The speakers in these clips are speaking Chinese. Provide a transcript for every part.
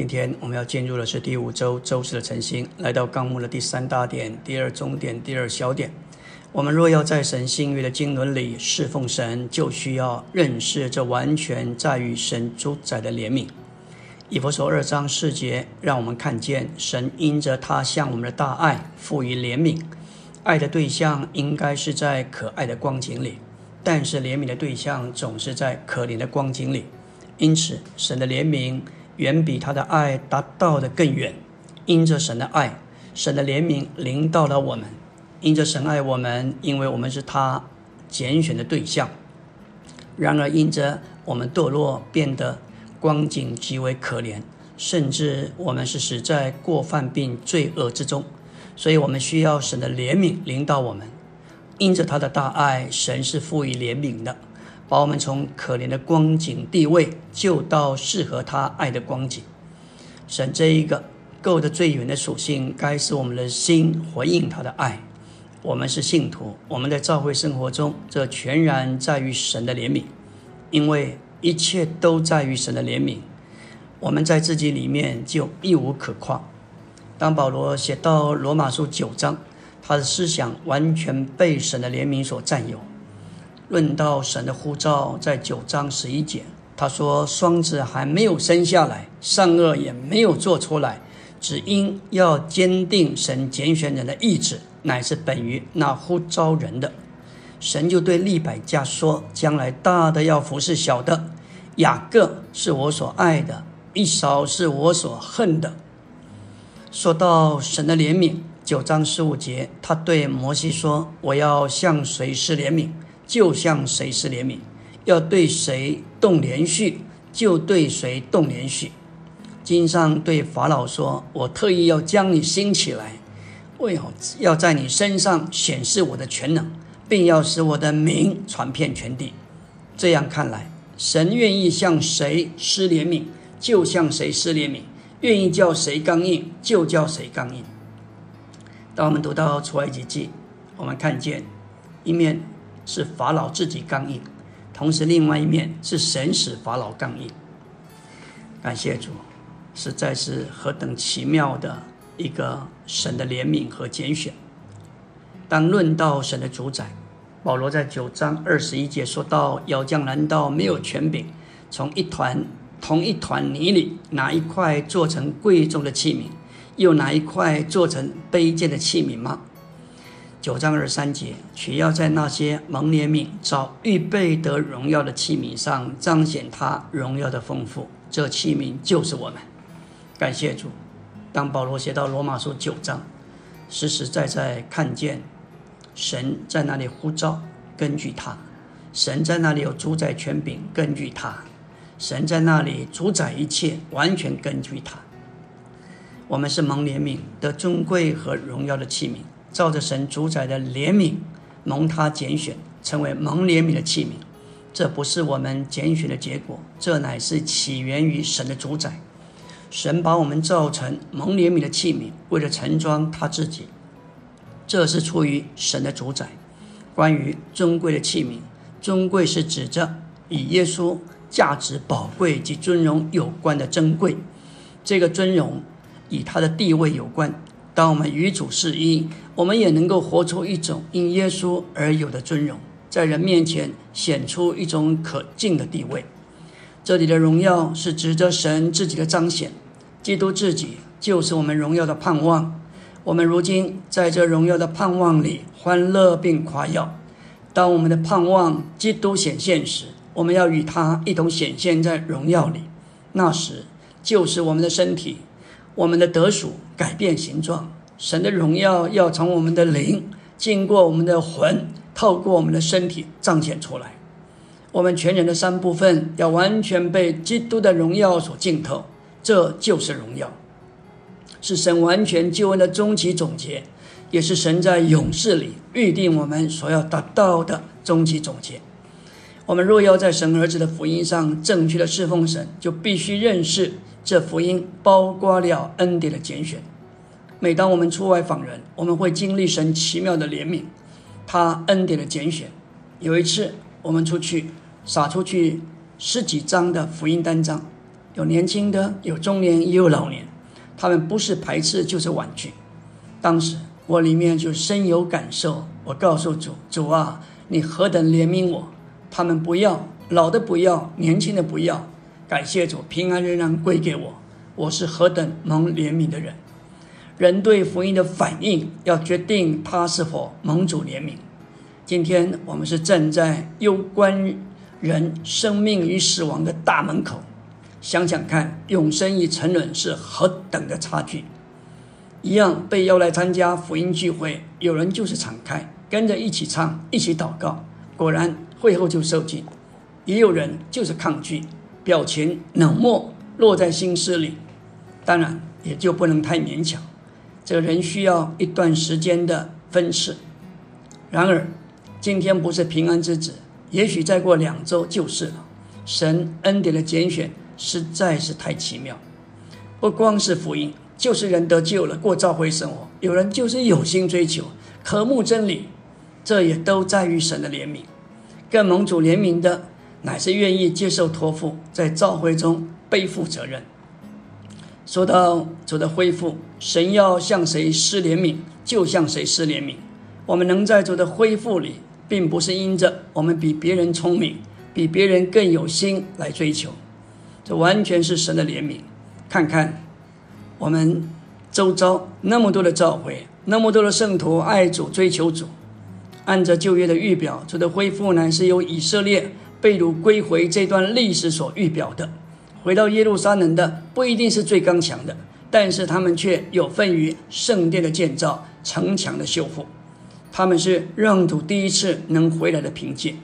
今天我们要进入的是第五周周四的晨星，来到纲目的第三大点、第二中点、第二小点。我们若要在神新约的经纶里侍奉神，就需要认识这完全在于神主宰的怜悯。以弗所二章四节，让我们看见神因着他向我们的大爱赋予怜悯。爱的对象应该是在可爱的光景里，但是怜悯的对象总是在可怜的光景里。因此，神的怜悯远比他的爱达到的更远。因着神的爱，神的怜悯临到了我们。因着神爱我们，因为我们是他拣选的对象。然而，因着我们堕落，变得光景极为可怜，甚至我们是死在过犯并罪恶之中。所以我们需要神的怜悯领导我们，因着他的大爱，神是赋予怜悯的，把我们从可怜的光景地位救到适合他爱的光景。神这一个够得最远的属性，该是我们的心回应他的爱。我们是信徒，我们在教会生活中，这全然在于神的怜悯，因为一切都在于神的怜悯。我们在自己里面就一无可夸。当保罗写到罗马书九章，他的思想完全被神的怜悯所占有。论到神的呼召，在九章十一节，他说：“双子还没有生下来，善恶也没有做出来，只因要坚定神拣选人的意志，乃是本于那呼召人的。”神就对利百加说：“将来大的要服侍小的，雅各是我所爱的，一扫是我所恨的。”说到神的怜悯，九章十五节，他对摩西说：“我要向谁施怜悯，就向谁施怜悯；要对谁动连续，就对谁动连续。”经上对法老说：“我特意要将你兴起来，为好要在你身上显示我的全能，并要使我的名传遍全地。”这样看来，神愿意向谁施怜悯，就向谁施怜悯。愿意叫谁刚硬，就叫谁刚硬。当我们读到出埃及记，我们看见一面是法老自己刚硬，同时另外一面是神使法老刚硬。感谢主，实在是何等奇妙的一个神的怜悯和拣选。当论到神的主宰，保罗在九章二十一节说到：“要将难道没有权柄，从一团。”同一团泥里，拿一块做成贵重的器皿，又拿一块做成卑贱的器皿吗？九章二三节，却要在那些蒙怜悯、早预备得荣耀的器皿上彰显他荣耀的丰富。这器皿就是我们。感谢主。当保罗写到罗马书九章，实实在在看见神在那里呼召，根据他；神在那里有主宰权柄，根据他。神在那里主宰一切，完全根据他。我们是蒙怜悯的尊贵和荣耀的器皿，照着神主宰的怜悯，蒙他拣选，成为蒙怜悯的器皿。这不是我们拣选的结果，这乃是起源于神的主宰。神把我们造成蒙怜悯的器皿，为了盛装他自己。这是出于神的主宰。关于尊贵的器皿，尊贵是指着以耶稣。价值宝贵及尊荣有关的珍贵，这个尊荣与他的地位有关。当我们与主是一，我们也能够活出一种因耶稣而有的尊荣，在人面前显出一种可敬的地位。这里的荣耀是指着神自己的彰显，基督自己就是我们荣耀的盼望。我们如今在这荣耀的盼望里欢乐并夸耀。当我们的盼望基督显现时，我们要与他一同显现在荣耀里，那时就是我们的身体，我们的得属改变形状。神的荣耀要从我们的灵经过我们的魂，透过我们的身体彰显出来。我们全人的三部分要完全被基督的荣耀所浸透，这就是荣耀，是神完全救恩的终极总结，也是神在勇士里预定我们所要达到的终极总结。我们若要在神儿子的福音上正确的侍奉神，就必须认识这福音包括了恩典的拣选。每当我们出外访人，我们会经历神奇妙的怜悯，他恩典的拣选。有一次，我们出去撒出去十几张的福音单张，有年轻的，有中年，也有老年。他们不是排斥，就是婉拒。当时我里面就深有感受。我告诉主：“主啊，你何等怜悯我！他们不要，老的不要，年轻的不要。感谢主，平安仍然归给我。我是何等蒙怜悯的人！人对福音的反应，要决定他是否蒙主怜悯。今天我们是站在攸关人生命与死亡的大门口。”想想看，永生与沉沦是何等的差距！一样被邀来参加福音聚会，有人就是敞开，跟着一起唱，一起祷告，果然会后就受尽；也有人就是抗拒，表情冷漠，落在心思里。当然，也就不能太勉强，这个人需要一段时间的分释。然而，今天不是平安之子，也许再过两周就是了。神恩典的拣选。实在是太奇妙，不光是福音，就是人得救了，过召会生活。有人就是有心追求，渴慕真理，这也都在于神的怜悯。更蒙主怜悯的，乃是愿意接受托付，在召会中背负责任。说到主的恢复，神要向谁施怜悯，就向谁施怜悯。我们能在主的恢复里，并不是因着我们比别人聪明，比别人更有心来追求。这完全是神的怜悯。看看我们周遭那么多的召会，那么多的圣徒爱主、追求主，按照旧约的预表，主的恢复呢是由以色列被掳归回这段历史所预表的。回到耶路撒冷的不一定是最刚强的，但是他们却有份于圣殿的建造、城墙的修复。他们是让土第一次能回来的凭借。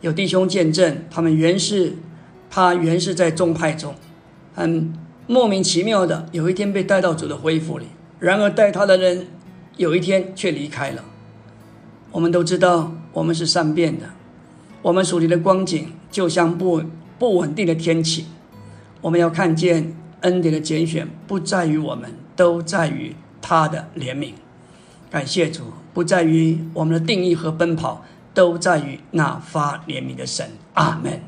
有弟兄见证，他们原是。他原是在宗派中，很莫名其妙的，有一天被带到主的恢复里。然而带他的人，有一天却离开了。我们都知道，我们是善变的，我们属灵的光景就像不不稳定的天气。我们要看见恩典的拣选，不在于我们，都在于他的怜悯。感谢主，不在于我们的定义和奔跑，都在于那发怜悯的神。阿门。